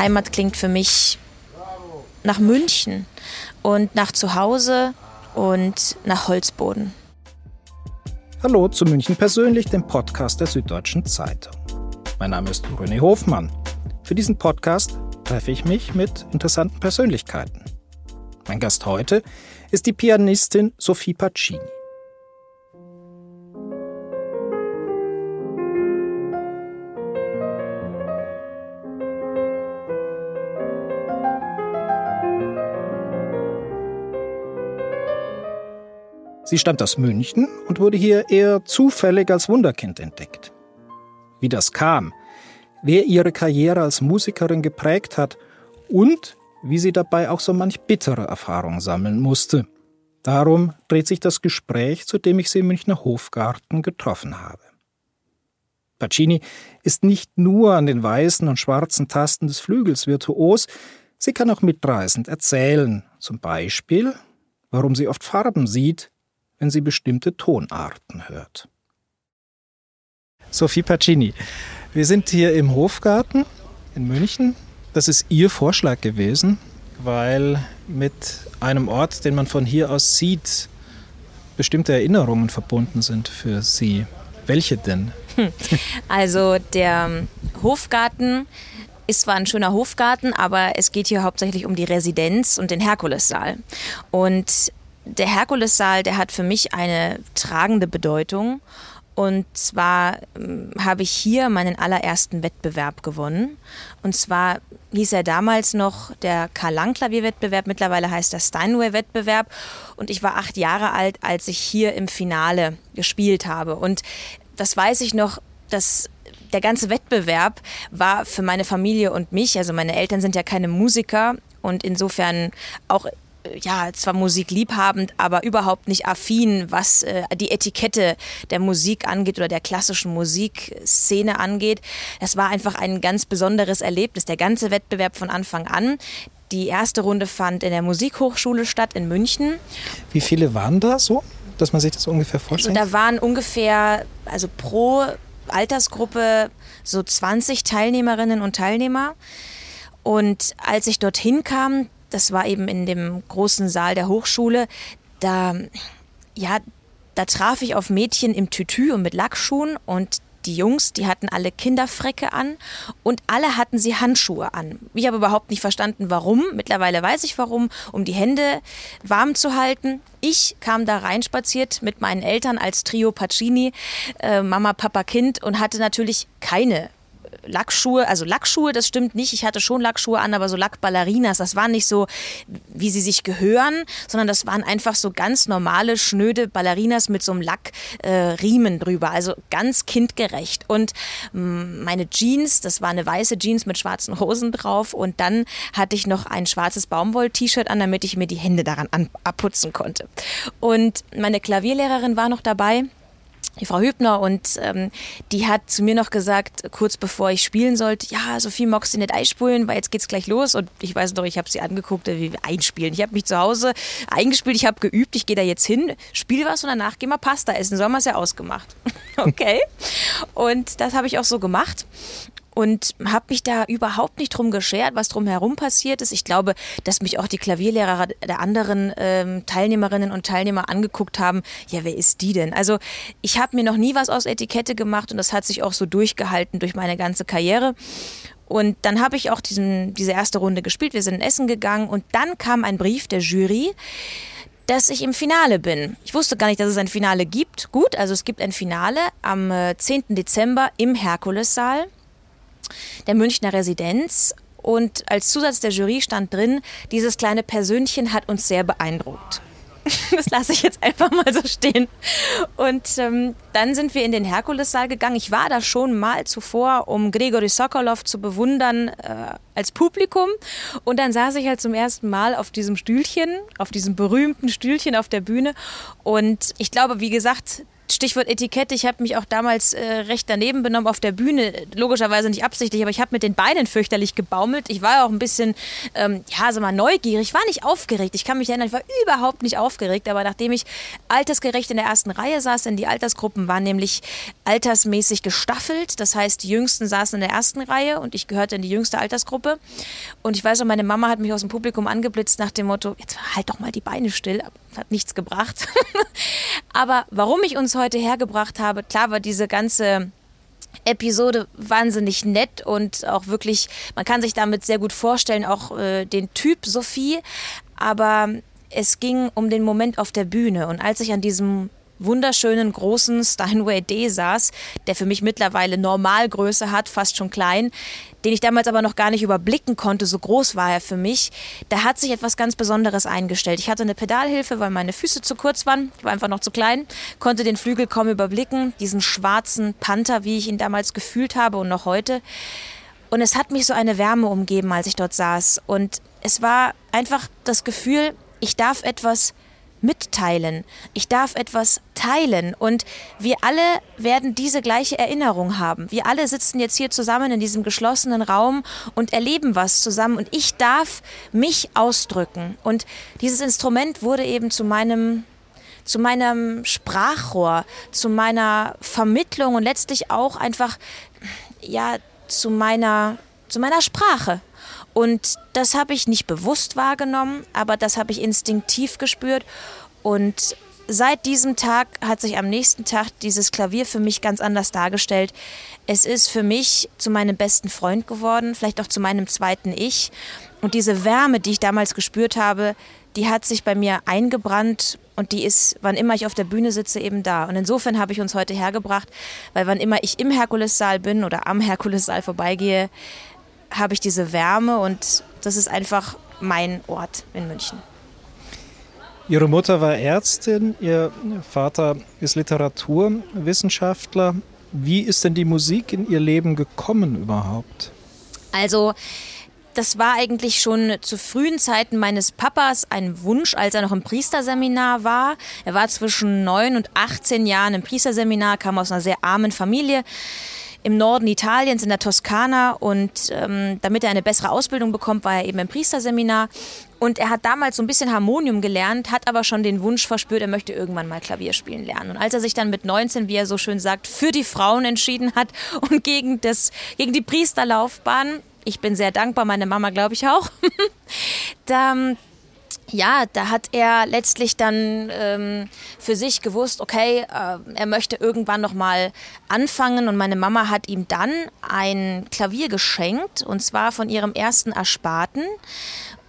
Heimat klingt für mich nach München und nach Zuhause und nach Holzboden. Hallo zu München persönlich, dem Podcast der Süddeutschen Zeitung. Mein Name ist René Hofmann. Für diesen Podcast treffe ich mich mit interessanten Persönlichkeiten. Mein Gast heute ist die Pianistin Sophie Pacini. Sie stammt aus München und wurde hier eher zufällig als Wunderkind entdeckt. Wie das kam, wer ihre Karriere als Musikerin geprägt hat und wie sie dabei auch so manch bittere Erfahrung sammeln musste. Darum dreht sich das Gespräch, zu dem ich sie im Münchner Hofgarten getroffen habe. Pacini ist nicht nur an den weißen und schwarzen Tasten des Flügels virtuos, sie kann auch mitreißend erzählen, zum Beispiel, warum sie oft Farben sieht, wenn sie bestimmte Tonarten hört. Sophie Pacini, wir sind hier im Hofgarten in München. Das ist Ihr Vorschlag gewesen, weil mit einem Ort, den man von hier aus sieht, bestimmte Erinnerungen verbunden sind für Sie. Welche denn? Also der Hofgarten ist zwar ein schöner Hofgarten, aber es geht hier hauptsächlich um die Residenz und den Herkulessaal. Und der Herkulessaal, der hat für mich eine tragende Bedeutung. Und zwar ähm, habe ich hier meinen allerersten Wettbewerb gewonnen. Und zwar hieß er damals noch der Karl-Lang-Klavierwettbewerb. Mittlerweile heißt er Steinway-Wettbewerb. Und ich war acht Jahre alt, als ich hier im Finale gespielt habe. Und das weiß ich noch, dass der ganze Wettbewerb war für meine Familie und mich, also meine Eltern sind ja keine Musiker und insofern auch ja, zwar musikliebhabend, aber überhaupt nicht affin, was äh, die Etikette der Musik angeht oder der klassischen Musikszene angeht. Das war einfach ein ganz besonderes Erlebnis. Der ganze Wettbewerb von Anfang an. Die erste Runde fand in der Musikhochschule statt in München. Wie viele waren da so, dass man sich das ungefähr vorstellt? Also da waren ungefähr, also pro Altersgruppe so 20 Teilnehmerinnen und Teilnehmer. Und als ich dorthin kam, das war eben in dem großen Saal der Hochschule, da, ja, da traf ich auf Mädchen im Tütü und mit Lackschuhen und die Jungs, die hatten alle Kinderfrecke an und alle hatten sie Handschuhe an. Ich habe überhaupt nicht verstanden, warum. Mittlerweile weiß ich warum, um die Hände warm zu halten. Ich kam da reinspaziert mit meinen Eltern als Trio Pacini, äh, Mama, Papa, Kind und hatte natürlich keine Lackschuhe, also Lackschuhe, das stimmt nicht. Ich hatte schon Lackschuhe an, aber so Lackballerinas, das waren nicht so, wie sie sich gehören, sondern das waren einfach so ganz normale, schnöde Ballerinas mit so einem Lackriemen äh, drüber. Also ganz kindgerecht. Und mm, meine Jeans, das war eine weiße Jeans mit schwarzen Hosen drauf. Und dann hatte ich noch ein schwarzes Baumwoll-T-Shirt an, damit ich mir die Hände daran abputzen konnte. Und meine Klavierlehrerin war noch dabei die Frau Hübner und ähm, die hat zu mir noch gesagt, kurz bevor ich spielen sollte, ja, Sophie, magst du nicht einspulen, weil jetzt geht's gleich los und ich weiß doch, ich habe sie angeguckt, wie einspielen. Ich habe mich zu Hause eingespielt, ich habe geübt, ich gehe da jetzt hin, spiele was und danach gehen wir Pasta essen. So haben wir es ja ausgemacht. okay. Und das habe ich auch so gemacht und habe mich da überhaupt nicht drum geschert, was drumherum passiert ist. Ich glaube, dass mich auch die Klavierlehrer der anderen ähm, Teilnehmerinnen und Teilnehmer angeguckt haben. Ja, wer ist die denn? Also ich habe mir noch nie was aus Etikette gemacht und das hat sich auch so durchgehalten durch meine ganze Karriere. Und dann habe ich auch diesen, diese erste Runde gespielt. Wir sind in Essen gegangen und dann kam ein Brief der Jury dass ich im Finale bin. Ich wusste gar nicht, dass es ein Finale gibt. Gut, also es gibt ein Finale am 10. Äh, Dezember im Herkulessaal der Münchner Residenz. Und als Zusatz der Jury stand drin, dieses kleine Persönchen hat uns sehr beeindruckt. Das lasse ich jetzt einfach mal so stehen. Und ähm, dann sind wir in den Herkulessaal gegangen. Ich war da schon mal zuvor, um Grigori Sokolov zu bewundern äh, als Publikum. Und dann saß ich halt zum ersten Mal auf diesem Stühlchen, auf diesem berühmten Stühlchen auf der Bühne. Und ich glaube, wie gesagt, Stichwort Etikette, ich habe mich auch damals äh, recht daneben benommen auf der Bühne, logischerweise nicht absichtlich, aber ich habe mit den Beinen fürchterlich gebaumelt. Ich war auch ein bisschen, ähm, ja, so mal neugierig, war nicht aufgeregt. Ich kann mich erinnern, ich war überhaupt nicht aufgeregt, aber nachdem ich altersgerecht in der ersten Reihe saß, denn die Altersgruppen waren nämlich altersmäßig gestaffelt, das heißt, die Jüngsten saßen in der ersten Reihe und ich gehörte in die jüngste Altersgruppe. Und ich weiß noch, meine Mama hat mich aus dem Publikum angeblitzt nach dem Motto, jetzt halt doch mal die Beine still, hat nichts gebracht. aber warum ich uns heute hergebracht habe, klar war diese ganze Episode wahnsinnig nett und auch wirklich, man kann sich damit sehr gut vorstellen, auch äh, den Typ Sophie. Aber es ging um den Moment auf der Bühne. Und als ich an diesem wunderschönen großen Steinway D saß, der für mich mittlerweile Normalgröße hat, fast schon klein, den ich damals aber noch gar nicht überblicken konnte, so groß war er für mich. Da hat sich etwas ganz Besonderes eingestellt. Ich hatte eine Pedalhilfe, weil meine Füße zu kurz waren, ich war einfach noch zu klein, konnte den Flügel kaum überblicken, diesen schwarzen Panther, wie ich ihn damals gefühlt habe und noch heute. Und es hat mich so eine Wärme umgeben, als ich dort saß. Und es war einfach das Gefühl, ich darf etwas mitteilen. Ich darf etwas teilen und wir alle werden diese gleiche Erinnerung haben. Wir alle sitzen jetzt hier zusammen in diesem geschlossenen Raum und erleben was zusammen und ich darf mich ausdrücken. Und dieses Instrument wurde eben zu meinem zu meinem Sprachrohr, zu meiner Vermittlung und letztlich auch einfach ja zu meiner zu meiner Sprache. Und das habe ich nicht bewusst wahrgenommen, aber das habe ich instinktiv gespürt. Und seit diesem Tag hat sich am nächsten Tag dieses Klavier für mich ganz anders dargestellt. Es ist für mich zu meinem besten Freund geworden, vielleicht auch zu meinem zweiten Ich. Und diese Wärme, die ich damals gespürt habe, die hat sich bei mir eingebrannt und die ist, wann immer ich auf der Bühne sitze, eben da. Und insofern habe ich uns heute hergebracht, weil wann immer ich im Herkulessaal bin oder am Herkulessaal vorbeigehe, habe ich diese Wärme und das ist einfach mein Ort in München. Ihre Mutter war Ärztin, Ihr Vater ist Literaturwissenschaftler. Wie ist denn die Musik in Ihr Leben gekommen überhaupt? Also, das war eigentlich schon zu frühen Zeiten meines Papas ein Wunsch, als er noch im Priesterseminar war. Er war zwischen 9 und 18 Jahren im Priesterseminar, kam aus einer sehr armen Familie im Norden Italiens, in der Toskana. Und ähm, damit er eine bessere Ausbildung bekommt, war er eben im Priesterseminar. Und er hat damals so ein bisschen Harmonium gelernt, hat aber schon den Wunsch verspürt, er möchte irgendwann mal Klavier spielen lernen. Und als er sich dann mit 19, wie er so schön sagt, für die Frauen entschieden hat und gegen, das, gegen die Priesterlaufbahn, ich bin sehr dankbar, meine Mama glaube ich auch, da ja, da hat er letztlich dann ähm, für sich gewusst, okay, äh, er möchte irgendwann noch mal anfangen. Und meine Mama hat ihm dann ein Klavier geschenkt und zwar von ihrem ersten Ersparten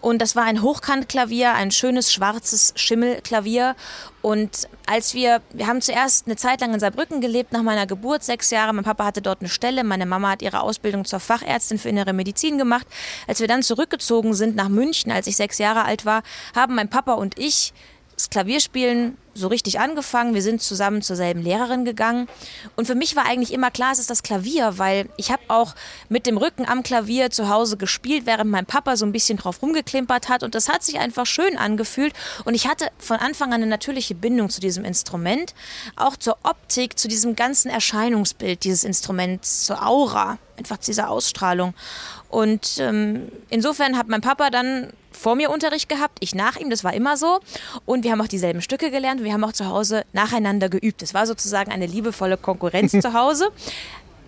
und das war ein Hochkantklavier, ein schönes schwarzes Schimmelklavier. Und als wir, wir haben zuerst eine Zeit lang in Saarbrücken gelebt, nach meiner Geburt, sechs Jahre. Mein Papa hatte dort eine Stelle. Meine Mama hat ihre Ausbildung zur Fachärztin für innere Medizin gemacht. Als wir dann zurückgezogen sind nach München, als ich sechs Jahre alt war, haben mein Papa und ich das Klavierspielen so richtig angefangen. Wir sind zusammen zur selben Lehrerin gegangen. Und für mich war eigentlich immer klar, es ist das Klavier, weil ich habe auch mit dem Rücken am Klavier zu Hause gespielt, während mein Papa so ein bisschen drauf rumgeklimpert hat. Und das hat sich einfach schön angefühlt. Und ich hatte von Anfang an eine natürliche Bindung zu diesem Instrument, auch zur Optik, zu diesem ganzen Erscheinungsbild dieses Instruments, zur Aura, einfach dieser Ausstrahlung. Und ähm, insofern hat mein Papa dann vor mir Unterricht gehabt, ich nach ihm, das war immer so. Und wir haben auch dieselben Stücke gelernt. Wir haben auch zu Hause nacheinander geübt. Es war sozusagen eine liebevolle Konkurrenz zu Hause.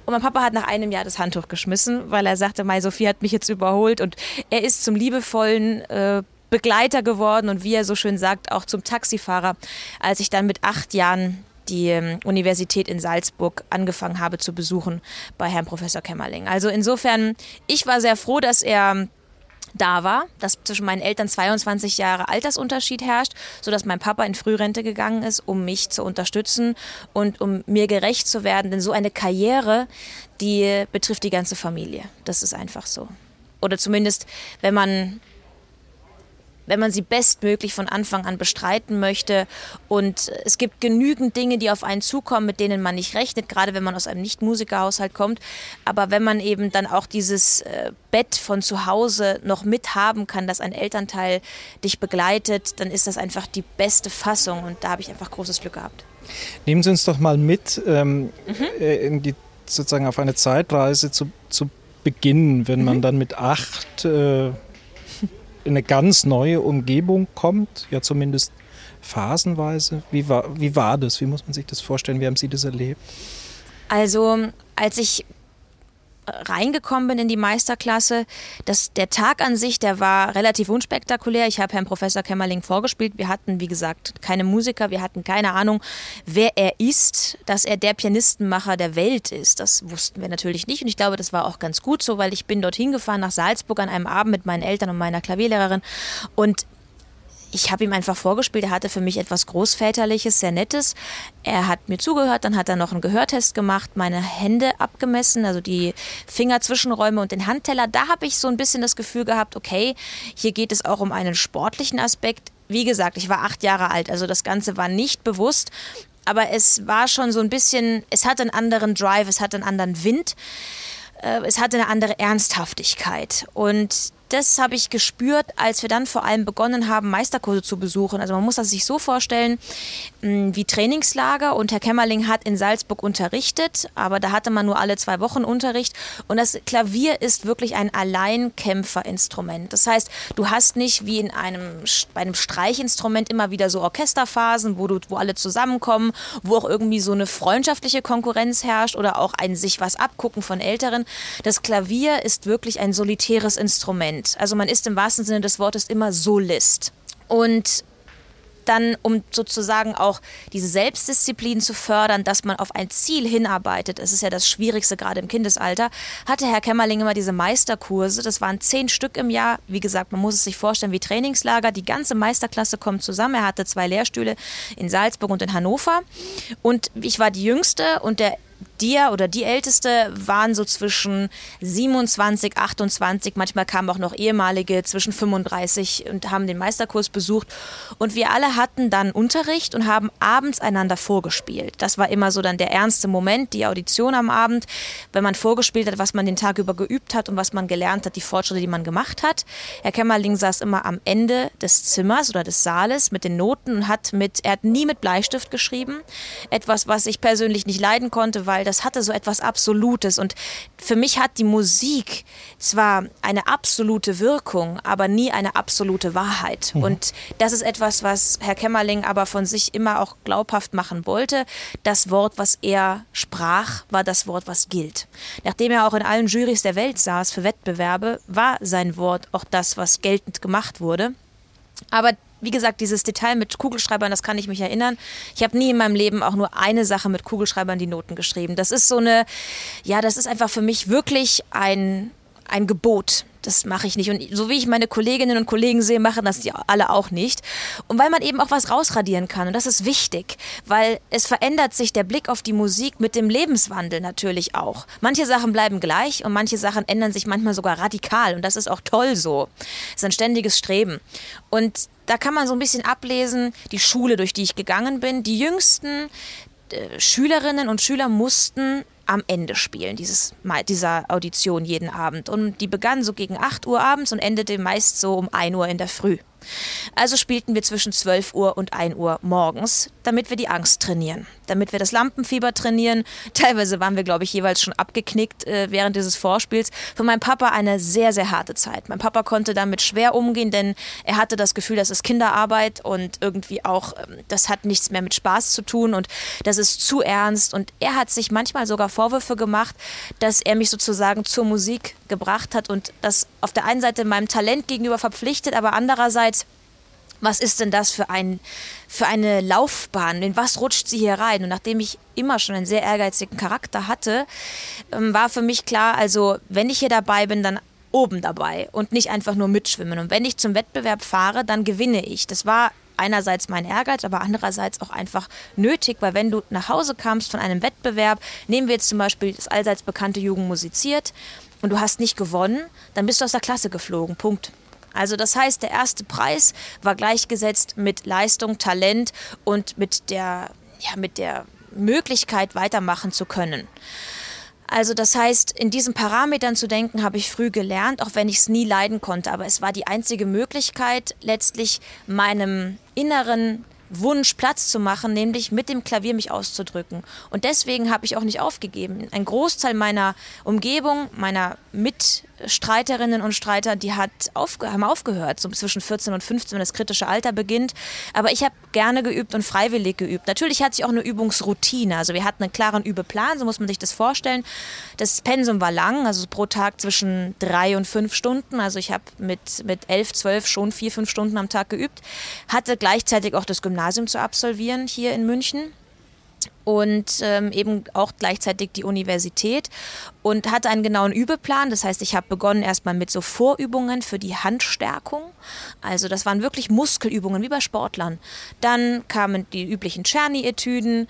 Und mein Papa hat nach einem Jahr das Handtuch geschmissen, weil er sagte, Mai Sophie hat mich jetzt überholt. Und er ist zum liebevollen äh, Begleiter geworden und wie er so schön sagt, auch zum Taxifahrer, als ich dann mit acht Jahren die ähm, Universität in Salzburg angefangen habe zu besuchen bei Herrn Professor Kämmerling. Also insofern, ich war sehr froh, dass er da war, dass zwischen meinen Eltern 22 Jahre Altersunterschied herrscht, sodass mein Papa in Frührente gegangen ist, um mich zu unterstützen und um mir gerecht zu werden. Denn so eine Karriere, die betrifft die ganze Familie. Das ist einfach so. Oder zumindest, wenn man wenn man sie bestmöglich von Anfang an bestreiten möchte. Und es gibt genügend Dinge, die auf einen zukommen, mit denen man nicht rechnet, gerade wenn man aus einem Nicht-Musikerhaushalt kommt. Aber wenn man eben dann auch dieses äh, Bett von zu Hause noch mithaben kann, dass ein Elternteil dich begleitet, dann ist das einfach die beste Fassung. Und da habe ich einfach großes Glück gehabt. Nehmen Sie uns doch mal mit ähm, mhm. in die, sozusagen auf eine Zeitreise zu, zu Beginn, wenn mhm. man dann mit acht äh, in eine ganz neue Umgebung kommt, ja zumindest phasenweise. Wie war, wie war das? Wie muss man sich das vorstellen? Wie haben Sie das erlebt? Also, als ich reingekommen bin in die Meisterklasse, dass der Tag an sich, der war relativ unspektakulär. Ich habe Herrn Professor Kämmerling vorgespielt. Wir hatten, wie gesagt, keine Musiker, wir hatten keine Ahnung, wer er ist, dass er der Pianistenmacher der Welt ist. Das wussten wir natürlich nicht und ich glaube, das war auch ganz gut so, weil ich bin dorthin gefahren nach Salzburg an einem Abend mit meinen Eltern und meiner Klavierlehrerin und ich habe ihm einfach vorgespielt, er hatte für mich etwas Großväterliches, sehr Nettes. Er hat mir zugehört, dann hat er noch einen Gehörtest gemacht, meine Hände abgemessen, also die Fingerzwischenräume und den Handteller. Da habe ich so ein bisschen das Gefühl gehabt, okay, hier geht es auch um einen sportlichen Aspekt. Wie gesagt, ich war acht Jahre alt, also das Ganze war nicht bewusst. Aber es war schon so ein bisschen, es hat einen anderen Drive, es hat einen anderen Wind, äh, es hatte eine andere Ernsthaftigkeit. Und das habe ich gespürt, als wir dann vor allem begonnen haben, Meisterkurse zu besuchen. Also man muss das sich so vorstellen wie Trainingslager und Herr Kämmerling hat in Salzburg unterrichtet, aber da hatte man nur alle zwei Wochen Unterricht und das Klavier ist wirklich ein Alleinkämpferinstrument. Das heißt, du hast nicht wie in einem, bei einem Streichinstrument immer wieder so Orchesterphasen, wo, du, wo alle zusammenkommen, wo auch irgendwie so eine freundschaftliche Konkurrenz herrscht oder auch ein sich was abgucken von Älteren. Das Klavier ist wirklich ein solitäres Instrument. Solist. Also man ist im wahrsten Sinne des Wortes immer Solist. Und dann, um sozusagen auch diese Selbstdisziplin zu fördern, dass man auf ein Ziel hinarbeitet, das ist ja das Schwierigste gerade im Kindesalter, hatte Herr Kämmerling immer diese Meisterkurse. Das waren zehn Stück im Jahr. Wie gesagt, man muss es sich vorstellen wie Trainingslager. Die ganze Meisterklasse kommt zusammen. Er hatte zwei Lehrstühle in Salzburg und in Hannover. Und ich war die Jüngste und der dir oder die Älteste waren so zwischen 27, 28, manchmal kamen auch noch ehemalige zwischen 35 und haben den Meisterkurs besucht. Und wir alle hatten dann Unterricht und haben abends einander vorgespielt. Das war immer so dann der ernste Moment, die Audition am Abend, wenn man vorgespielt hat, was man den Tag über geübt hat und was man gelernt hat, die Fortschritte, die man gemacht hat. Herr Kämmerling saß immer am Ende des Zimmers oder des Saales mit den Noten und hat mit, er hat nie mit Bleistift geschrieben. Etwas, was ich persönlich nicht leiden konnte, weil das hatte so etwas Absolutes. Und für mich hat die Musik zwar eine absolute Wirkung, aber nie eine absolute Wahrheit. Mhm. Und das ist etwas, was Herr Kämmerling aber von sich immer auch glaubhaft machen wollte. Das Wort, was er sprach, war das Wort, was gilt. Nachdem er auch in allen Jurys der Welt saß für Wettbewerbe, war sein Wort auch das, was geltend gemacht wurde. Aber wie gesagt, dieses Detail mit Kugelschreibern, das kann ich mich erinnern. Ich habe nie in meinem Leben auch nur eine Sache mit Kugelschreibern die Noten geschrieben. Das ist so eine, ja, das ist einfach für mich wirklich ein, ein Gebot das mache ich nicht. Und so wie ich meine Kolleginnen und Kollegen sehe, machen das die alle auch nicht. Und weil man eben auch was rausradieren kann. Und das ist wichtig, weil es verändert sich der Blick auf die Musik mit dem Lebenswandel natürlich auch. Manche Sachen bleiben gleich und manche Sachen ändern sich manchmal sogar radikal. Und das ist auch toll so. Es ist ein ständiges Streben. Und da kann man so ein bisschen ablesen, die Schule, durch die ich gegangen bin. Die jüngsten äh, Schülerinnen und Schüler mussten am Ende spielen, dieses, dieser Audition jeden Abend. Und die begann so gegen 8 Uhr abends und endete meist so um 1 Uhr in der Früh. Also spielten wir zwischen 12 Uhr und 1 Uhr morgens, damit wir die Angst trainieren, damit wir das Lampenfieber trainieren. Teilweise waren wir, glaube ich, jeweils schon abgeknickt äh, während dieses Vorspiels. Für meinen Papa eine sehr, sehr harte Zeit. Mein Papa konnte damit schwer umgehen, denn er hatte das Gefühl, das ist Kinderarbeit und irgendwie auch, ähm, das hat nichts mehr mit Spaß zu tun und das ist zu ernst. Und er hat sich manchmal sogar Vorwürfe gemacht, dass er mich sozusagen zur Musik gebracht hat und das auf der einen Seite meinem Talent gegenüber verpflichtet, aber andererseits was ist denn das für, ein, für eine Laufbahn? In was rutscht sie hier rein? Und nachdem ich immer schon einen sehr ehrgeizigen Charakter hatte, ähm, war für mich klar, also wenn ich hier dabei bin, dann oben dabei und nicht einfach nur mitschwimmen. Und wenn ich zum Wettbewerb fahre, dann gewinne ich. Das war einerseits mein Ehrgeiz, aber andererseits auch einfach nötig, weil wenn du nach Hause kamst von einem Wettbewerb, nehmen wir jetzt zum Beispiel das allseits bekannte Jugend musiziert und du hast nicht gewonnen, dann bist du aus der Klasse geflogen. Punkt. Also das heißt, der erste Preis war gleichgesetzt mit Leistung, Talent und mit der, ja, mit der Möglichkeit weitermachen zu können. Also das heißt, in diesen Parametern zu denken, habe ich früh gelernt, auch wenn ich es nie leiden konnte. Aber es war die einzige Möglichkeit, letztlich meinem inneren Wunsch Platz zu machen, nämlich mit dem Klavier mich auszudrücken. Und deswegen habe ich auch nicht aufgegeben. Ein Großteil meiner Umgebung, meiner Mitstreiterinnen und Streiter, die hat aufge haben aufgehört, so zwischen 14 und 15, wenn das kritische Alter beginnt. Aber ich habe gerne geübt und freiwillig geübt. Natürlich hatte ich auch eine Übungsroutine. Also wir hatten einen klaren Übeplan, so muss man sich das vorstellen. Das Pensum war lang, also pro Tag zwischen drei und fünf Stunden. Also ich habe mit, mit elf, zwölf schon vier, fünf Stunden am Tag geübt. Hatte gleichzeitig auch das Gymnasium zu absolvieren hier in München und ähm, eben auch gleichzeitig die Universität und hatte einen genauen Übeplan. Das heißt, ich habe begonnen erstmal mit so Vorübungen für die Handstärkung. Also das waren wirklich Muskelübungen wie bei Sportlern. Dann kamen die üblichen Czerny-Etüden.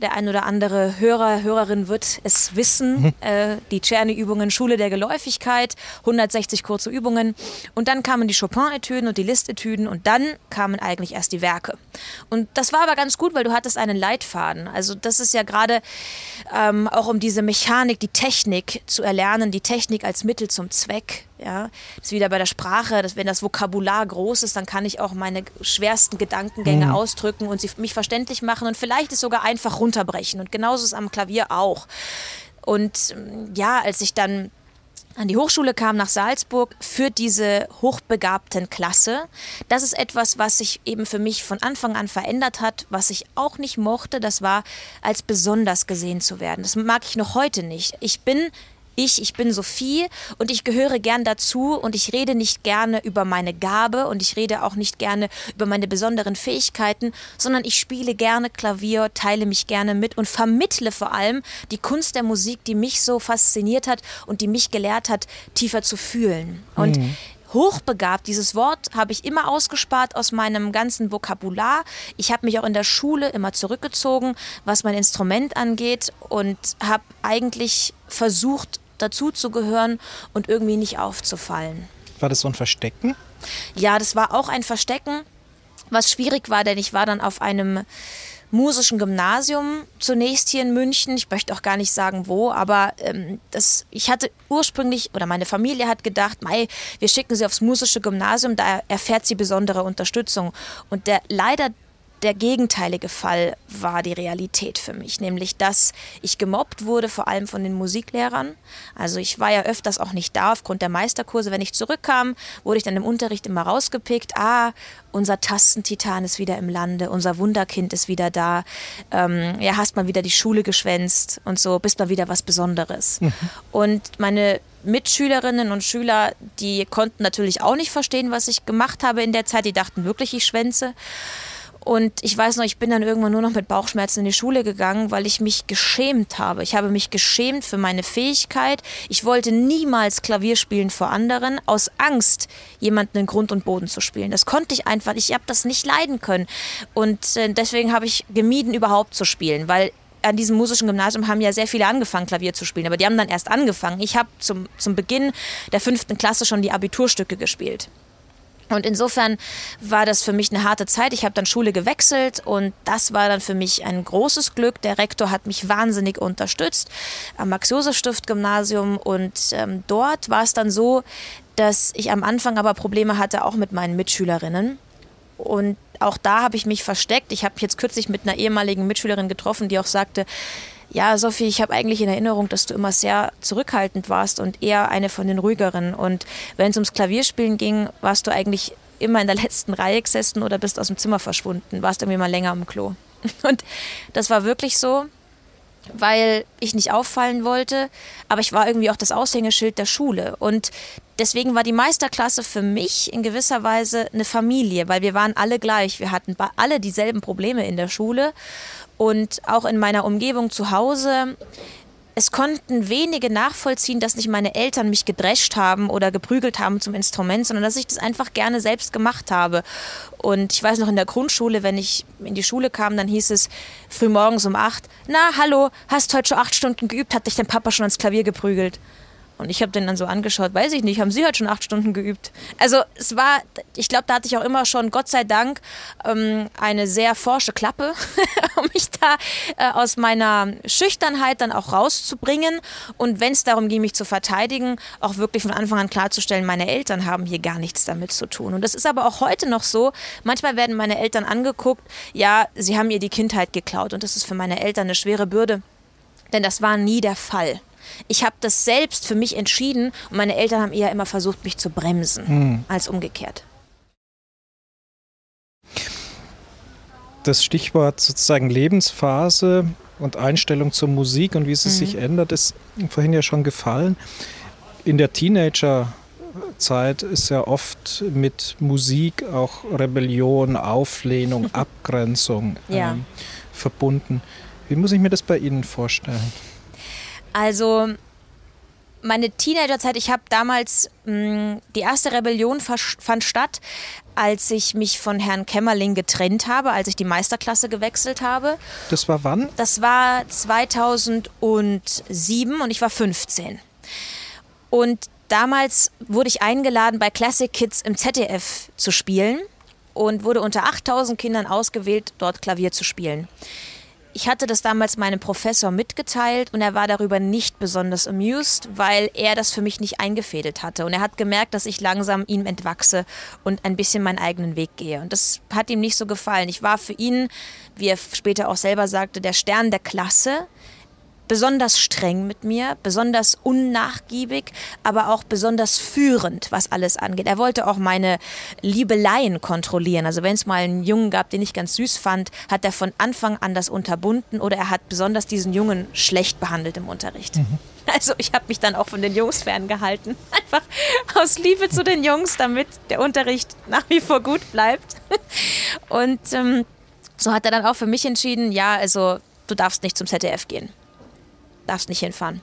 Der ein oder andere Hörer, Hörerin wird es wissen. Mhm. Äh, die Czerny-Übungen, Schule der Geläufigkeit, 160 kurze Übungen. Und dann kamen die Chopin-Etüden und die Listetüden und dann kamen eigentlich erst die Werke. Und das war aber ganz gut, weil du hattest einen Leitfaden. Also das ist ja gerade ähm, auch um diese Mechanik, die Technik zu erlernen, die Technik als Mittel zum Zweck. Ja, das ist wieder bei der Sprache, dass wenn das Vokabular groß ist, dann kann ich auch meine schwersten Gedankengänge mhm. ausdrücken und sie mich verständlich machen und vielleicht es sogar einfach runterbrechen. Und genauso ist es am Klavier auch. Und ja, als ich dann an die Hochschule kam nach Salzburg für diese hochbegabten Klasse. Das ist etwas, was sich eben für mich von Anfang an verändert hat, was ich auch nicht mochte. Das war, als besonders gesehen zu werden. Das mag ich noch heute nicht. Ich bin ich, ich bin Sophie und ich gehöre gern dazu und ich rede nicht gerne über meine Gabe und ich rede auch nicht gerne über meine besonderen Fähigkeiten, sondern ich spiele gerne Klavier, teile mich gerne mit und vermittle vor allem die Kunst der Musik, die mich so fasziniert hat und die mich gelehrt hat, tiefer zu fühlen. Und mhm hochbegabt. Dieses Wort habe ich immer ausgespart aus meinem ganzen Vokabular. Ich habe mich auch in der Schule immer zurückgezogen, was mein Instrument angeht und habe eigentlich versucht, dazuzugehören und irgendwie nicht aufzufallen. War das so ein Verstecken? Ja, das war auch ein Verstecken, was schwierig war, denn ich war dann auf einem musischen Gymnasium zunächst hier in München. Ich möchte auch gar nicht sagen wo, aber ähm, das, ich hatte ursprünglich oder meine Familie hat gedacht, Mai, wir schicken sie aufs musische Gymnasium, da erfährt sie besondere Unterstützung. Und der leider der gegenteilige Fall war die Realität für mich, nämlich dass ich gemobbt wurde, vor allem von den Musiklehrern. Also ich war ja öfters auch nicht da aufgrund der Meisterkurse. Wenn ich zurückkam, wurde ich dann im Unterricht immer rausgepickt. Ah, unser Tastentitan ist wieder im Lande, unser Wunderkind ist wieder da. Ähm, ja, hast mal wieder die Schule geschwänzt und so, bist mal wieder was Besonderes. Mhm. Und meine Mitschülerinnen und Schüler, die konnten natürlich auch nicht verstehen, was ich gemacht habe in der Zeit. Die dachten wirklich, ich schwänze. Und ich weiß noch, ich bin dann irgendwann nur noch mit Bauchschmerzen in die Schule gegangen, weil ich mich geschämt habe. Ich habe mich geschämt für meine Fähigkeit. Ich wollte niemals Klavier spielen vor anderen, aus Angst, jemanden in Grund und Boden zu spielen. Das konnte ich einfach, ich habe das nicht leiden können. Und äh, deswegen habe ich gemieden, überhaupt zu spielen, weil an diesem musischen Gymnasium haben ja sehr viele angefangen, Klavier zu spielen, aber die haben dann erst angefangen. Ich habe zum, zum Beginn der fünften Klasse schon die Abiturstücke gespielt. Und insofern war das für mich eine harte Zeit. Ich habe dann Schule gewechselt und das war dann für mich ein großes Glück. Der Rektor hat mich wahnsinnig unterstützt am Max-Josef-Stift-Gymnasium und ähm, dort war es dann so, dass ich am Anfang aber Probleme hatte, auch mit meinen Mitschülerinnen. Und auch da habe ich mich versteckt. Ich habe jetzt kürzlich mit einer ehemaligen Mitschülerin getroffen, die auch sagte, ja, Sophie, ich habe eigentlich in Erinnerung, dass du immer sehr zurückhaltend warst und eher eine von den ruhigeren. Und wenn es ums Klavierspielen ging, warst du eigentlich immer in der letzten Reihe gesessen oder bist aus dem Zimmer verschwunden, warst irgendwie mal länger am Klo. Und das war wirklich so, weil ich nicht auffallen wollte, aber ich war irgendwie auch das Aushängeschild der Schule. Und deswegen war die Meisterklasse für mich in gewisser Weise eine Familie, weil wir waren alle gleich. Wir hatten alle dieselben Probleme in der Schule und auch in meiner Umgebung zu Hause. Es konnten wenige nachvollziehen, dass nicht meine Eltern mich gedrescht haben oder geprügelt haben zum Instrument, sondern dass ich das einfach gerne selbst gemacht habe. Und ich weiß noch in der Grundschule, wenn ich in die Schule kam, dann hieß es frühmorgens um acht, na hallo, hast heute schon acht Stunden geübt, hat dich dein Papa schon ans Klavier geprügelt. Und ich habe den dann so angeschaut, weiß ich nicht, haben Sie halt schon acht Stunden geübt? Also es war, ich glaube, da hatte ich auch immer schon, Gott sei Dank, ähm, eine sehr forsche Klappe, um mich da äh, aus meiner Schüchternheit dann auch rauszubringen. Und wenn es darum ging, mich zu verteidigen, auch wirklich von Anfang an klarzustellen, meine Eltern haben hier gar nichts damit zu tun. Und das ist aber auch heute noch so. Manchmal werden meine Eltern angeguckt, ja, sie haben ihr die Kindheit geklaut. Und das ist für meine Eltern eine schwere Bürde. Denn das war nie der Fall. Ich habe das selbst für mich entschieden und meine Eltern haben eher immer versucht, mich zu bremsen, hm. als umgekehrt. Das Stichwort sozusagen Lebensphase und Einstellung zur Musik und wie sie mhm. sich ändert, ist vorhin ja schon gefallen. In der Teenagerzeit ist ja oft mit Musik auch Rebellion, Auflehnung, Abgrenzung ja. ähm, verbunden. Wie muss ich mir das bei Ihnen vorstellen? Also meine Teenagerzeit, ich habe damals mh, mm, die erste Rebellion fand statt, als ich mich von Herrn Kämmerling getrennt habe, als ich die Meisterklasse gewechselt habe. Das war wann? Das war 2007 und ich war 15. Und damals wurde ich eingeladen, bei Classic Kids im ZDF zu spielen und wurde unter 8000 Kindern ausgewählt, dort Klavier zu spielen. Ich hatte das damals meinem Professor mitgeteilt und er war darüber nicht besonders amused, weil er das für mich nicht eingefädelt hatte. Und er hat gemerkt, dass ich langsam ihm entwachse und ein bisschen meinen eigenen Weg gehe. Und das hat ihm nicht so gefallen. Ich war für ihn, wie er später auch selber sagte, der Stern der Klasse besonders streng mit mir, besonders unnachgiebig, aber auch besonders führend, was alles angeht. Er wollte auch meine Liebeleien kontrollieren. Also wenn es mal einen Jungen gab, den ich ganz süß fand, hat er von Anfang an das unterbunden oder er hat besonders diesen Jungen schlecht behandelt im Unterricht. Mhm. Also ich habe mich dann auch von den Jungs ferngehalten. Einfach aus Liebe zu den Jungs, damit der Unterricht nach wie vor gut bleibt. Und ähm, so hat er dann auch für mich entschieden, ja, also du darfst nicht zum ZDF gehen darfst nicht hinfahren.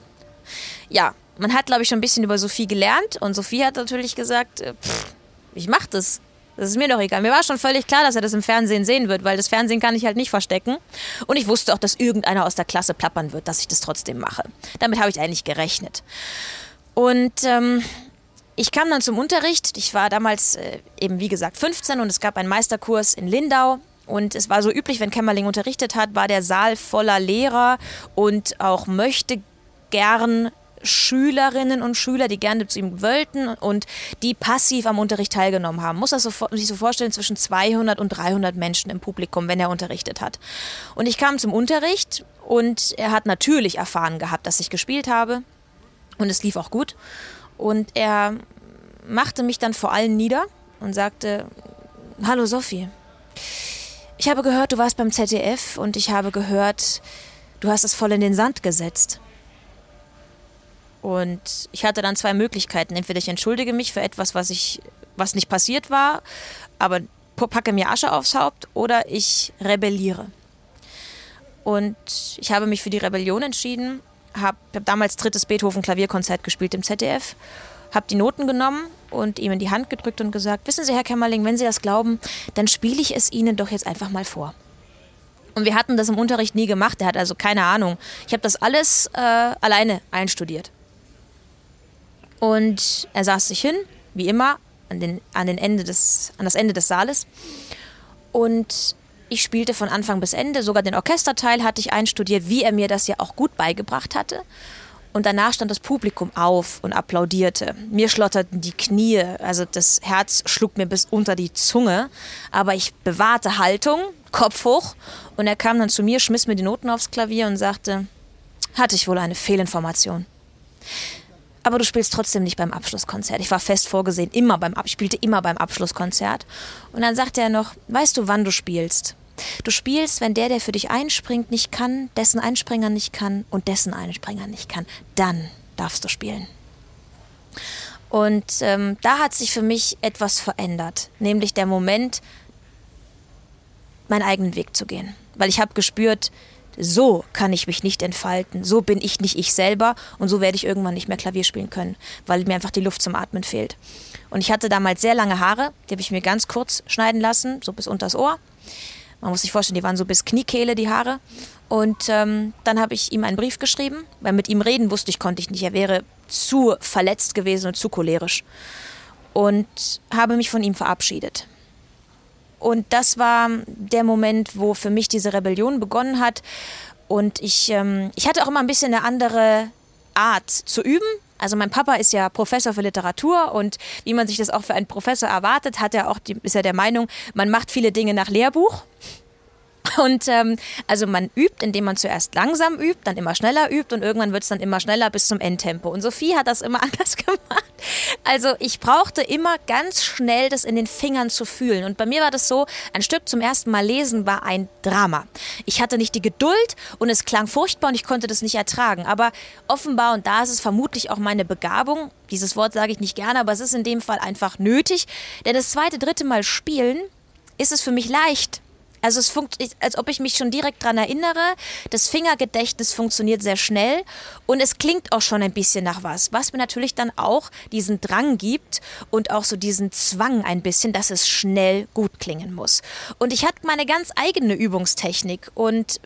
Ja, man hat, glaube ich, schon ein bisschen über Sophie gelernt und Sophie hat natürlich gesagt, äh, pff, ich mach das. Das ist mir doch egal. Mir war schon völlig klar, dass er das im Fernsehen sehen wird, weil das Fernsehen kann ich halt nicht verstecken. Und ich wusste auch, dass irgendeiner aus der Klasse plappern wird, dass ich das trotzdem mache. Damit habe ich eigentlich gerechnet. Und ähm, ich kam dann zum Unterricht. Ich war damals äh, eben, wie gesagt, 15 und es gab einen Meisterkurs in Lindau. Und es war so üblich, wenn Kämmerling unterrichtet hat, war der Saal voller Lehrer und auch möchte gern Schülerinnen und Schüler, die gerne zu ihm wollten und die passiv am Unterricht teilgenommen haben. Muss das so, sich so vorstellen, zwischen 200 und 300 Menschen im Publikum, wenn er unterrichtet hat. Und ich kam zum Unterricht und er hat natürlich erfahren gehabt, dass ich gespielt habe und es lief auch gut. Und er machte mich dann vor allen nieder und sagte, Hallo Sophie, ich habe gehört, du warst beim ZDF und ich habe gehört, du hast es voll in den Sand gesetzt. Und ich hatte dann zwei Möglichkeiten. Entweder ich entschuldige mich für etwas, was ich, was nicht passiert war, aber packe mir Asche aufs Haupt, oder ich rebelliere. Und ich habe mich für die Rebellion entschieden, habe hab damals drittes Beethoven Klavierkonzert gespielt im ZDF habe die Noten genommen und ihm in die Hand gedrückt und gesagt, wissen Sie, Herr Kämmerling, wenn Sie das glauben, dann spiele ich es Ihnen doch jetzt einfach mal vor. Und wir hatten das im Unterricht nie gemacht. Er hat also keine Ahnung. Ich habe das alles äh, alleine einstudiert. Und er saß sich hin, wie immer, an, den, an, den Ende des, an das Ende des Saales. Und ich spielte von Anfang bis Ende. Sogar den Orchesterteil hatte ich einstudiert, wie er mir das ja auch gut beigebracht hatte. Und danach stand das Publikum auf und applaudierte. Mir schlotterten die Knie, also das Herz schlug mir bis unter die Zunge. Aber ich bewahrte Haltung, Kopf hoch. Und er kam dann zu mir, schmiss mir die Noten aufs Klavier und sagte, hatte ich wohl eine Fehlinformation. Aber du spielst trotzdem nicht beim Abschlusskonzert. Ich war fest vorgesehen, immer beim, spielte immer beim Abschlusskonzert. Und dann sagte er noch, weißt du, wann du spielst? Du spielst, wenn der, der für dich einspringt, nicht kann, dessen Einspringer nicht kann und dessen Einspringer nicht kann. Dann darfst du spielen. Und ähm, da hat sich für mich etwas verändert, nämlich der Moment, meinen eigenen Weg zu gehen. Weil ich habe gespürt, so kann ich mich nicht entfalten, so bin ich nicht ich selber und so werde ich irgendwann nicht mehr Klavier spielen können, weil mir einfach die Luft zum Atmen fehlt. Und ich hatte damals sehr lange Haare, die habe ich mir ganz kurz schneiden lassen, so bis unters Ohr. Man muss sich vorstellen, die waren so bis Kniekehle, die Haare. Und ähm, dann habe ich ihm einen Brief geschrieben, weil mit ihm reden wusste ich, konnte ich nicht. Er wäre zu verletzt gewesen und zu cholerisch. Und habe mich von ihm verabschiedet. Und das war der Moment, wo für mich diese Rebellion begonnen hat. Und ich, ähm, ich hatte auch immer ein bisschen eine andere Art zu üben. Also mein Papa ist ja Professor für Literatur und wie man sich das auch für einen Professor erwartet, hat er auch die, ist er der Meinung, man macht viele Dinge nach Lehrbuch. Und ähm, also man übt, indem man zuerst langsam übt, dann immer schneller übt und irgendwann wird es dann immer schneller bis zum Endtempo. Und Sophie hat das immer anders gemacht. Also ich brauchte immer ganz schnell das in den Fingern zu fühlen. Und bei mir war das so, ein Stück zum ersten Mal lesen war ein Drama. Ich hatte nicht die Geduld und es klang furchtbar und ich konnte das nicht ertragen. Aber offenbar, und da ist es vermutlich auch meine Begabung, dieses Wort sage ich nicht gerne, aber es ist in dem Fall einfach nötig, denn das zweite, dritte Mal spielen ist es für mich leicht also es funktioniert, als ob ich mich schon direkt daran erinnere. Das Fingergedächtnis funktioniert sehr schnell und es klingt auch schon ein bisschen nach was, was mir natürlich dann auch diesen Drang gibt und auch so diesen Zwang ein bisschen, dass es schnell gut klingen muss. Und ich hatte meine ganz eigene Übungstechnik und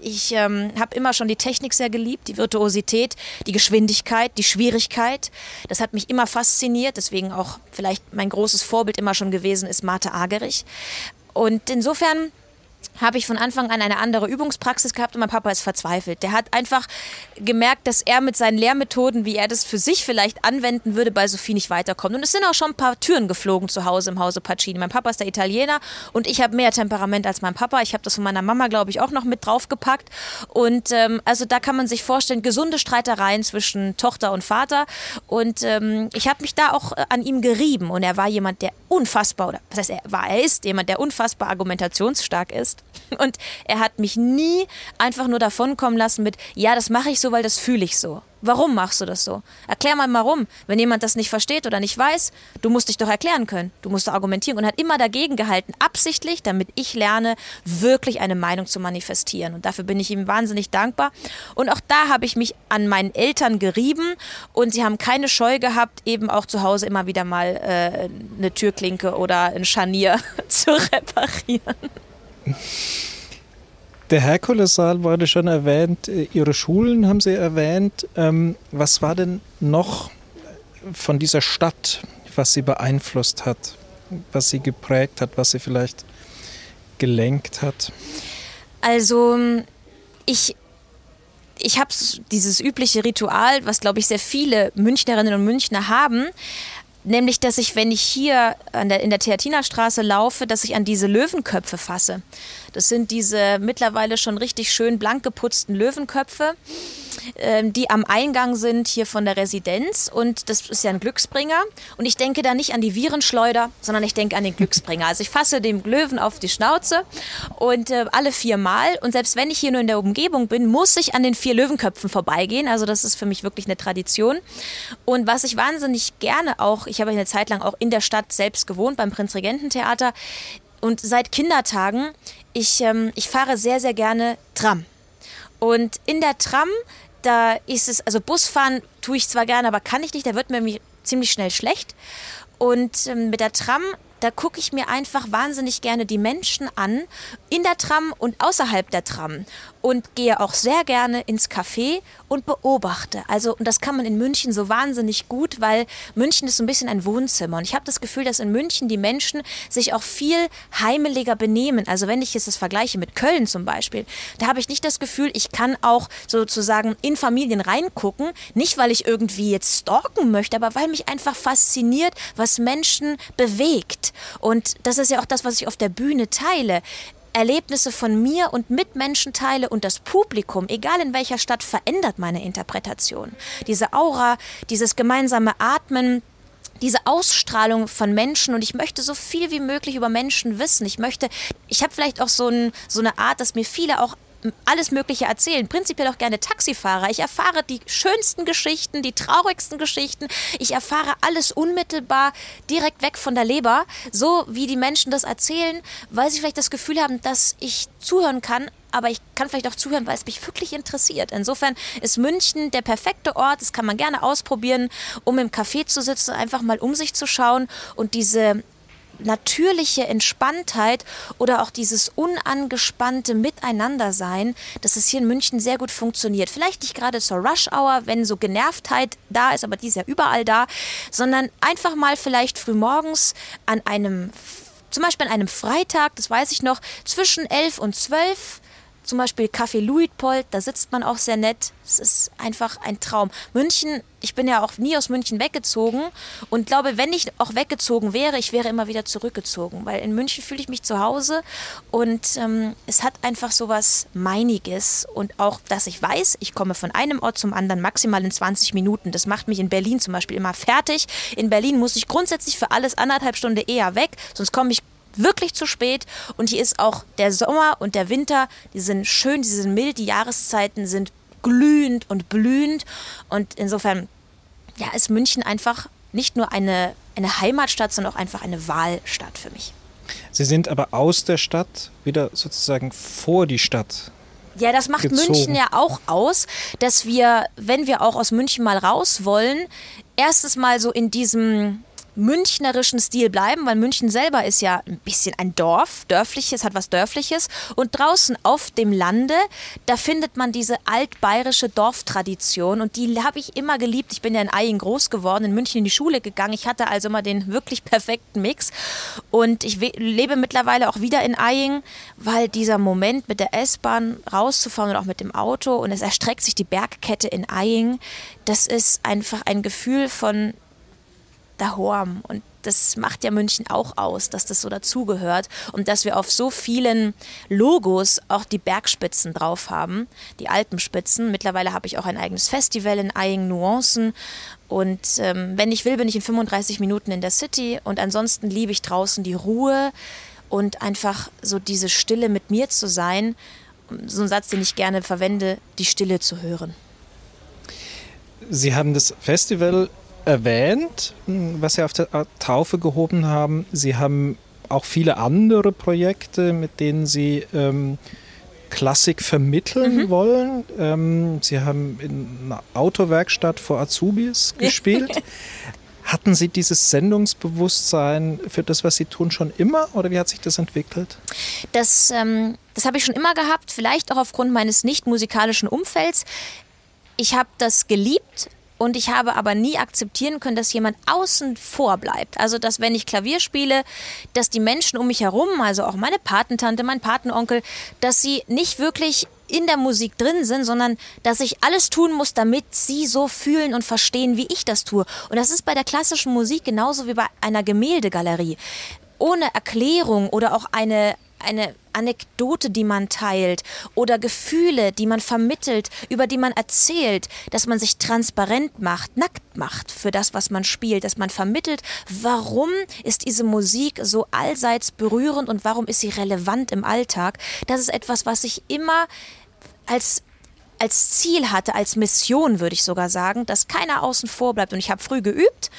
ich ähm, habe immer schon die Technik sehr geliebt, die Virtuosität, die Geschwindigkeit, die Schwierigkeit. Das hat mich immer fasziniert, deswegen auch vielleicht mein großes Vorbild immer schon gewesen ist Martha Agerich. Und insofern habe ich von Anfang an eine andere Übungspraxis gehabt und mein Papa ist verzweifelt. Der hat einfach gemerkt, dass er mit seinen Lehrmethoden, wie er das für sich vielleicht anwenden würde, bei Sophie nicht weiterkommt. Und es sind auch schon ein paar Türen geflogen zu Hause im Hause Pacini. Mein Papa ist der Italiener und ich habe mehr Temperament als mein Papa. Ich habe das von meiner Mama, glaube ich, auch noch mit draufgepackt. Und ähm, also da kann man sich vorstellen, gesunde Streitereien zwischen Tochter und Vater. Und ähm, ich habe mich da auch äh, an ihm gerieben. Und er war jemand, der unfassbar, oder was heißt er war, er ist jemand, der unfassbar argumentationsstark ist. Und er hat mich nie einfach nur davonkommen lassen mit, ja, das mache ich so, weil das fühle ich so. Warum machst du das so? Erklär mal warum. Wenn jemand das nicht versteht oder nicht weiß, du musst dich doch erklären können. Du musst doch argumentieren und hat immer dagegen gehalten, absichtlich, damit ich lerne, wirklich eine Meinung zu manifestieren. Und dafür bin ich ihm wahnsinnig dankbar. Und auch da habe ich mich an meinen Eltern gerieben und sie haben keine Scheu gehabt, eben auch zu Hause immer wieder mal äh, eine Türklinke oder ein Scharnier zu reparieren. Der Herkulessaal wurde schon erwähnt, Ihre Schulen haben Sie erwähnt. Ähm, was war denn noch von dieser Stadt, was Sie beeinflusst hat, was Sie geprägt hat, was Sie vielleicht gelenkt hat? Also ich ich habe dieses übliche Ritual, was glaube ich sehr viele Münchnerinnen und Münchner haben, Nämlich, dass ich, wenn ich hier der, in der Theatinerstraße laufe, dass ich an diese Löwenköpfe fasse. Das sind diese mittlerweile schon richtig schön blank geputzten Löwenköpfe, ähm, die am Eingang sind hier von der Residenz. Und das ist ja ein Glücksbringer. Und ich denke da nicht an die Virenschleuder, sondern ich denke an den Glücksbringer. Also ich fasse dem Löwen auf die Schnauze und äh, alle viermal. Und selbst wenn ich hier nur in der Umgebung bin, muss ich an den vier Löwenköpfen vorbeigehen. Also das ist für mich wirklich eine Tradition. Und was ich wahnsinnig gerne auch, ich habe eine Zeit lang auch in der Stadt selbst gewohnt, beim Prinzregententheater. Und seit Kindertagen, ich, ähm, ich fahre sehr, sehr gerne Tram. Und in der Tram, da ist es, also Busfahren tue ich zwar gerne, aber kann ich nicht, da wird mir ziemlich schnell schlecht. Und ähm, mit der Tram da gucke ich mir einfach wahnsinnig gerne die Menschen an, in der Tram und außerhalb der Tram. Und gehe auch sehr gerne ins Café und beobachte. Also, und das kann man in München so wahnsinnig gut, weil München ist so ein bisschen ein Wohnzimmer. Und ich habe das Gefühl, dass in München die Menschen sich auch viel heimeliger benehmen. Also, wenn ich jetzt das vergleiche mit Köln zum Beispiel, da habe ich nicht das Gefühl, ich kann auch sozusagen in Familien reingucken. Nicht, weil ich irgendwie jetzt stalken möchte, aber weil mich einfach fasziniert, was Menschen bewegt. Und das ist ja auch das, was ich auf der Bühne teile. Erlebnisse von mir und Mitmenschen teile und das Publikum, egal in welcher Stadt, verändert meine Interpretation. Diese Aura, dieses gemeinsame Atmen, diese Ausstrahlung von Menschen und ich möchte so viel wie möglich über Menschen wissen. Ich möchte, ich habe vielleicht auch so, ein, so eine Art, dass mir viele auch alles Mögliche erzählen. Prinzipiell auch gerne Taxifahrer. Ich erfahre die schönsten Geschichten, die traurigsten Geschichten. Ich erfahre alles unmittelbar direkt weg von der Leber, so wie die Menschen das erzählen, weil sie vielleicht das Gefühl haben, dass ich zuhören kann, aber ich kann vielleicht auch zuhören, weil es mich wirklich interessiert. Insofern ist München der perfekte Ort, das kann man gerne ausprobieren, um im Café zu sitzen, einfach mal um sich zu schauen und diese natürliche Entspanntheit oder auch dieses unangespannte Miteinandersein, dass es hier in München sehr gut funktioniert. Vielleicht nicht gerade zur Rush Hour, wenn so Genervtheit da ist, aber die ist ja überall da, sondern einfach mal vielleicht frühmorgens an einem, zum Beispiel an einem Freitag, das weiß ich noch, zwischen 11 und 12 zum Beispiel Café Luitpold, da sitzt man auch sehr nett. Es ist einfach ein Traum. München, ich bin ja auch nie aus München weggezogen und glaube, wenn ich auch weggezogen wäre, ich wäre immer wieder zurückgezogen, weil in München fühle ich mich zu Hause und ähm, es hat einfach so was Meiniges und auch, dass ich weiß, ich komme von einem Ort zum anderen maximal in 20 Minuten. Das macht mich in Berlin zum Beispiel immer fertig. In Berlin muss ich grundsätzlich für alles anderthalb Stunden eher weg, sonst komme ich wirklich zu spät. Und hier ist auch der Sommer und der Winter, die sind schön, die sind mild, die Jahreszeiten sind glühend und blühend. Und insofern, ja, ist München einfach nicht nur eine, eine Heimatstadt, sondern auch einfach eine Wahlstadt für mich. Sie sind aber aus der Stadt wieder sozusagen vor die Stadt ja, das macht gezogen. München ja auch aus, dass wir, wenn wir auch aus München mal raus wollen, erstes Mal so in diesem münchnerischen Stil bleiben, weil München selber ist ja ein bisschen ein Dorf, dörfliches, hat was Dörfliches. Und draußen auf dem Lande, da findet man diese altbayerische Dorftradition und die habe ich immer geliebt. Ich bin ja in Eying groß geworden, in München in die Schule gegangen. Ich hatte also immer den wirklich perfekten Mix. Und ich lebe mittlerweile auch wieder in Eying, weil dieser Moment mit der S-Bahn rauszufahren und auch mit dem Auto und es erstreckt sich die Bergkette in Eying, das ist einfach ein Gefühl von daheim. Und das macht ja München auch aus, dass das so dazugehört und dass wir auf so vielen Logos auch die Bergspitzen drauf haben, die Alpenspitzen. Mittlerweile habe ich auch ein eigenes Festival in Eying Nuancen und ähm, wenn ich will, bin ich in 35 Minuten in der City und ansonsten liebe ich draußen die Ruhe und einfach so diese Stille mit mir zu sein. So ein Satz, den ich gerne verwende, die Stille zu hören. Sie haben das Festival erwähnt, was Sie auf der Taufe gehoben haben. Sie haben auch viele andere Projekte, mit denen Sie ähm, Klassik vermitteln mhm. wollen. Ähm, Sie haben in einer Autowerkstatt vor Azubis gespielt. Hatten Sie dieses Sendungsbewusstsein für das, was Sie tun, schon immer oder wie hat sich das entwickelt? Das, ähm, das habe ich schon immer gehabt, vielleicht auch aufgrund meines nicht musikalischen Umfelds. Ich habe das geliebt, und ich habe aber nie akzeptieren können, dass jemand außen vor bleibt. Also, dass wenn ich Klavier spiele, dass die Menschen um mich herum, also auch meine Patentante, mein Patenonkel, dass sie nicht wirklich in der Musik drin sind, sondern dass ich alles tun muss, damit sie so fühlen und verstehen, wie ich das tue. Und das ist bei der klassischen Musik genauso wie bei einer Gemäldegalerie. Ohne Erklärung oder auch eine, eine Anekdote, die man teilt oder Gefühle, die man vermittelt, über die man erzählt, dass man sich transparent macht, nackt macht für das, was man spielt, dass man vermittelt, warum ist diese Musik so allseits berührend und warum ist sie relevant im Alltag. Das ist etwas, was ich immer als als Ziel hatte, als Mission würde ich sogar sagen, dass keiner außen vor bleibt. Und ich habe früh geübt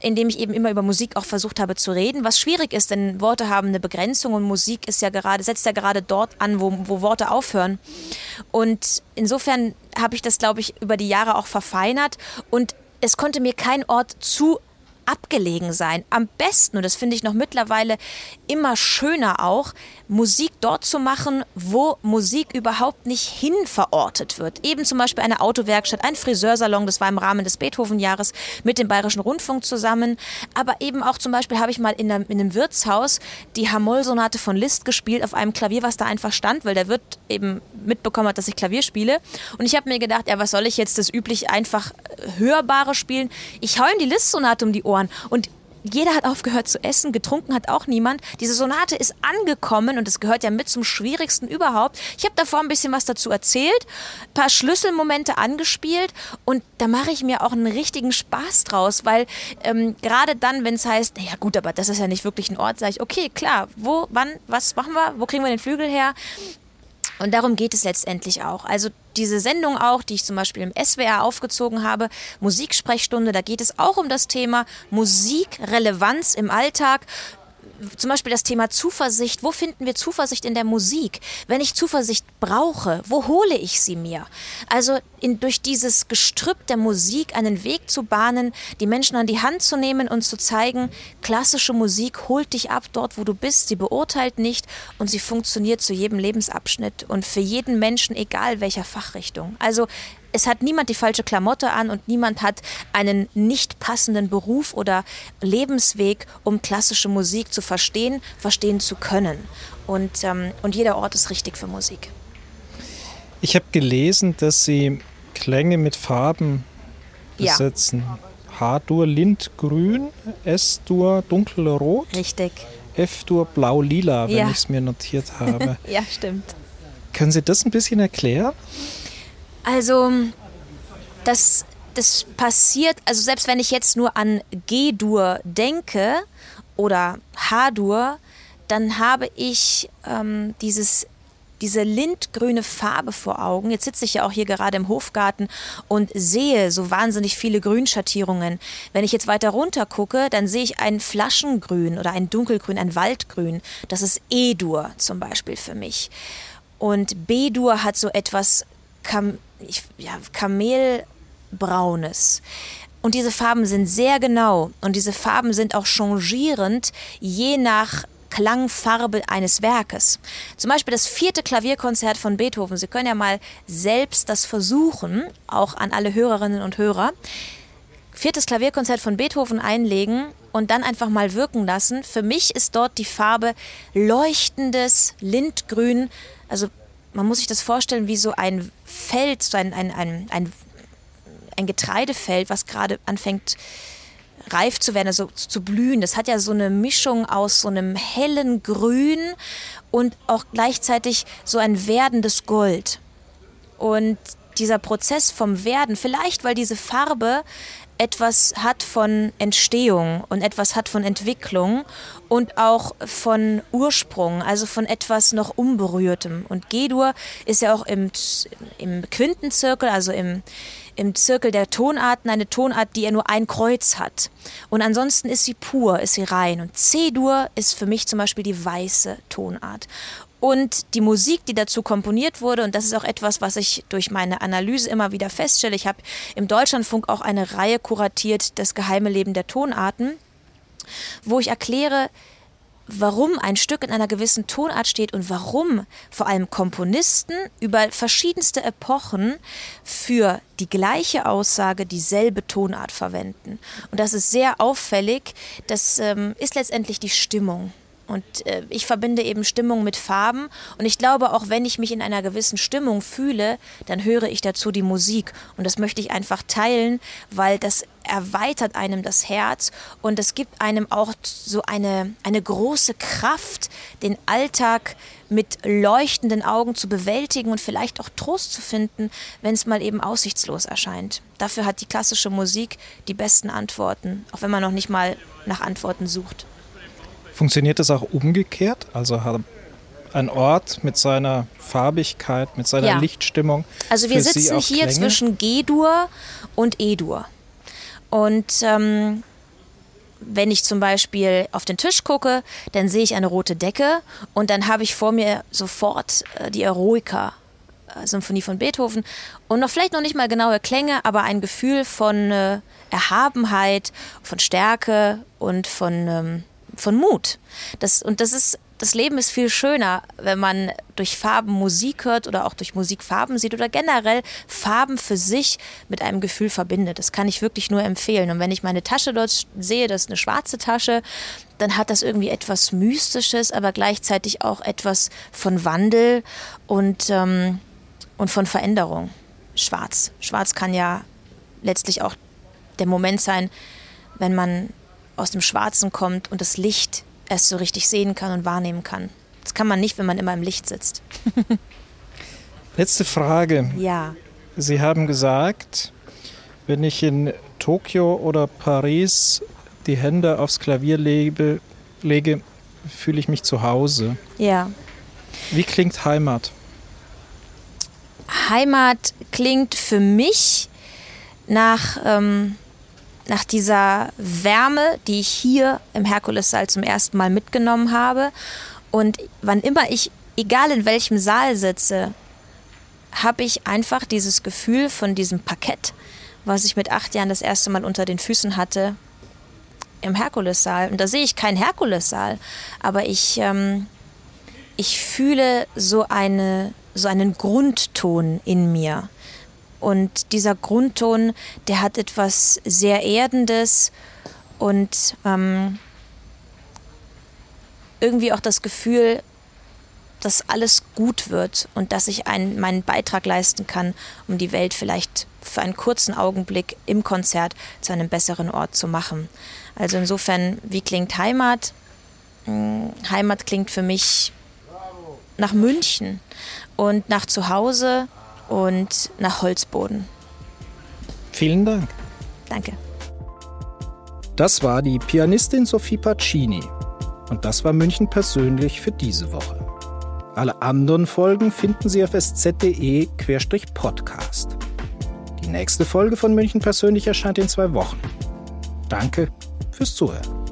indem ich eben immer über Musik auch versucht habe zu reden, was schwierig ist, denn Worte haben eine Begrenzung und Musik ist ja gerade, setzt ja gerade dort an, wo, wo Worte aufhören. Und insofern habe ich das, glaube ich, über die Jahre auch verfeinert und es konnte mir kein Ort zu abgelegen sein. Am besten, und das finde ich noch mittlerweile immer schöner auch, Musik dort zu machen, wo Musik überhaupt nicht hin verortet wird. Eben zum Beispiel eine Autowerkstatt, ein Friseursalon, das war im Rahmen des Beethoven-Jahres mit dem Bayerischen Rundfunk zusammen. Aber eben auch zum Beispiel habe ich mal in einem, in einem Wirtshaus die Hamoll-Sonate von Liszt gespielt auf einem Klavier, was da einfach stand, weil der Wirt eben mitbekommen hat, dass ich Klavier spiele. Und ich habe mir gedacht, ja, was soll ich jetzt das üblich einfach Hörbare spielen? Ich hau ihm die Liszt-Sonate um die Ohren. Und jeder hat aufgehört zu essen, getrunken hat auch niemand. Diese Sonate ist angekommen und es gehört ja mit zum Schwierigsten überhaupt. Ich habe davor ein bisschen was dazu erzählt, ein paar Schlüsselmomente angespielt und da mache ich mir auch einen richtigen Spaß draus, weil ähm, gerade dann, wenn es heißt, ja gut, aber das ist ja nicht wirklich ein Ort, sage ich, okay, klar, wo, wann, was machen wir, wo kriegen wir den Flügel her? Und darum geht es letztendlich auch. Also diese Sendung auch, die ich zum Beispiel im SWR aufgezogen habe, Musiksprechstunde, da geht es auch um das Thema Musikrelevanz im Alltag zum Beispiel das Thema Zuversicht. Wo finden wir Zuversicht in der Musik? Wenn ich Zuversicht brauche, wo hole ich sie mir? Also in, durch dieses Gestrüpp der Musik einen Weg zu bahnen, die Menschen an die Hand zu nehmen und zu zeigen, klassische Musik holt dich ab dort, wo du bist. Sie beurteilt nicht und sie funktioniert zu jedem Lebensabschnitt und für jeden Menschen, egal welcher Fachrichtung. Also es hat niemand die falsche Klamotte an und niemand hat einen nicht passenden Beruf oder Lebensweg, um klassische Musik zu verstehen, verstehen zu können. Und, ähm, und jeder Ort ist richtig für Musik. Ich habe gelesen, dass Sie Klänge mit Farben besetzen. Ja. H-Dur Lindgrün, S-Dur Dunkelrot. Richtig. F-Dur Blau-Lila, wenn ja. ich es mir notiert habe. ja, stimmt. Können Sie das ein bisschen erklären? Also, das, das passiert, also selbst wenn ich jetzt nur an G-Dur denke oder H-Dur, dann habe ich ähm, dieses diese lindgrüne Farbe vor Augen. Jetzt sitze ich ja auch hier gerade im Hofgarten und sehe so wahnsinnig viele Grünschattierungen. Wenn ich jetzt weiter runter gucke, dann sehe ich ein Flaschengrün oder ein Dunkelgrün, ein Waldgrün. Das ist E-Dur zum Beispiel für mich. Und B-Dur hat so etwas Kam ich, ja, Kamelbraunes. Und diese Farben sind sehr genau und diese Farben sind auch changierend, je nach Klangfarbe eines Werkes. Zum Beispiel das vierte Klavierkonzert von Beethoven. Sie können ja mal selbst das versuchen, auch an alle Hörerinnen und Hörer. Viertes Klavierkonzert von Beethoven einlegen und dann einfach mal wirken lassen. Für mich ist dort die Farbe leuchtendes Lindgrün, also man muss sich das vorstellen wie so ein Feld, so ein, ein, ein, ein, ein Getreidefeld, was gerade anfängt reif zu werden, also zu blühen. Das hat ja so eine Mischung aus so einem hellen Grün und auch gleichzeitig so ein werdendes Gold. Und dieser Prozess vom Werden, vielleicht weil diese Farbe etwas hat von Entstehung und etwas hat von Entwicklung und auch von Ursprung, also von etwas noch Unberührtem. Und G-Dur ist ja auch im, im Quintenzirkel, also im, im Zirkel der Tonarten, eine Tonart, die ja nur ein Kreuz hat. Und ansonsten ist sie pur, ist sie rein. Und C-Dur ist für mich zum Beispiel die weiße Tonart. Und die Musik, die dazu komponiert wurde, und das ist auch etwas, was ich durch meine Analyse immer wieder feststelle, ich habe im Deutschlandfunk auch eine Reihe kuratiert, das geheime Leben der Tonarten, wo ich erkläre, warum ein Stück in einer gewissen Tonart steht und warum vor allem Komponisten über verschiedenste Epochen für die gleiche Aussage dieselbe Tonart verwenden. Und das ist sehr auffällig. Das ähm, ist letztendlich die Stimmung. Und äh, ich verbinde eben Stimmung mit Farben. Und ich glaube, auch wenn ich mich in einer gewissen Stimmung fühle, dann höre ich dazu die Musik. Und das möchte ich einfach teilen, weil das erweitert einem das Herz und es gibt einem auch so eine, eine große Kraft, den Alltag mit leuchtenden Augen zu bewältigen und vielleicht auch Trost zu finden, wenn es mal eben aussichtslos erscheint. Dafür hat die klassische Musik die besten Antworten, auch wenn man noch nicht mal nach Antworten sucht. Funktioniert das auch umgekehrt? Also ein Ort mit seiner Farbigkeit, mit seiner ja. Lichtstimmung. Also wir sitzen hier Klänge? zwischen G-Dur und E-Dur. Und ähm, wenn ich zum Beispiel auf den Tisch gucke, dann sehe ich eine rote Decke und dann habe ich vor mir sofort äh, die Eroica. Äh, Symphonie von Beethoven und noch vielleicht noch nicht mal genaue Klänge, aber ein Gefühl von äh, Erhabenheit, von Stärke und von ähm, von Mut. Das, und das ist, das Leben ist viel schöner, wenn man durch Farben Musik hört oder auch durch Musik Farben sieht oder generell Farben für sich mit einem Gefühl verbindet. Das kann ich wirklich nur empfehlen. Und wenn ich meine Tasche dort sehe, das ist eine schwarze Tasche, dann hat das irgendwie etwas Mystisches, aber gleichzeitig auch etwas von Wandel und, ähm, und von Veränderung. Schwarz. Schwarz kann ja letztlich auch der Moment sein, wenn man aus dem Schwarzen kommt und das Licht erst so richtig sehen kann und wahrnehmen kann. Das kann man nicht, wenn man immer im Licht sitzt. Letzte Frage. Ja. Sie haben gesagt, wenn ich in Tokio oder Paris die Hände aufs Klavier lege, lege fühle ich mich zu Hause. Ja. Wie klingt Heimat? Heimat klingt für mich nach ähm, nach dieser Wärme, die ich hier im Herkulessaal zum ersten Mal mitgenommen habe. Und wann immer ich, egal in welchem Saal sitze, habe ich einfach dieses Gefühl von diesem Parkett, was ich mit acht Jahren das erste Mal unter den Füßen hatte, im Herkulessaal. Und da sehe ich keinen Herkulessaal, aber ich, ähm, ich fühle so, eine, so einen Grundton in mir. Und dieser Grundton, der hat etwas sehr Erdendes und ähm, irgendwie auch das Gefühl, dass alles gut wird und dass ich einen, meinen Beitrag leisten kann, um die Welt vielleicht für einen kurzen Augenblick im Konzert zu einem besseren Ort zu machen. Also insofern, wie klingt Heimat? Hm, Heimat klingt für mich nach München und nach Zuhause und nach Holzboden. Vielen Dank. Danke. Das war die Pianistin Sophie Pacini. Und das war München persönlich für diese Woche. Alle anderen Folgen finden Sie auf sz.de-podcast. Die nächste Folge von München persönlich erscheint in zwei Wochen. Danke fürs Zuhören.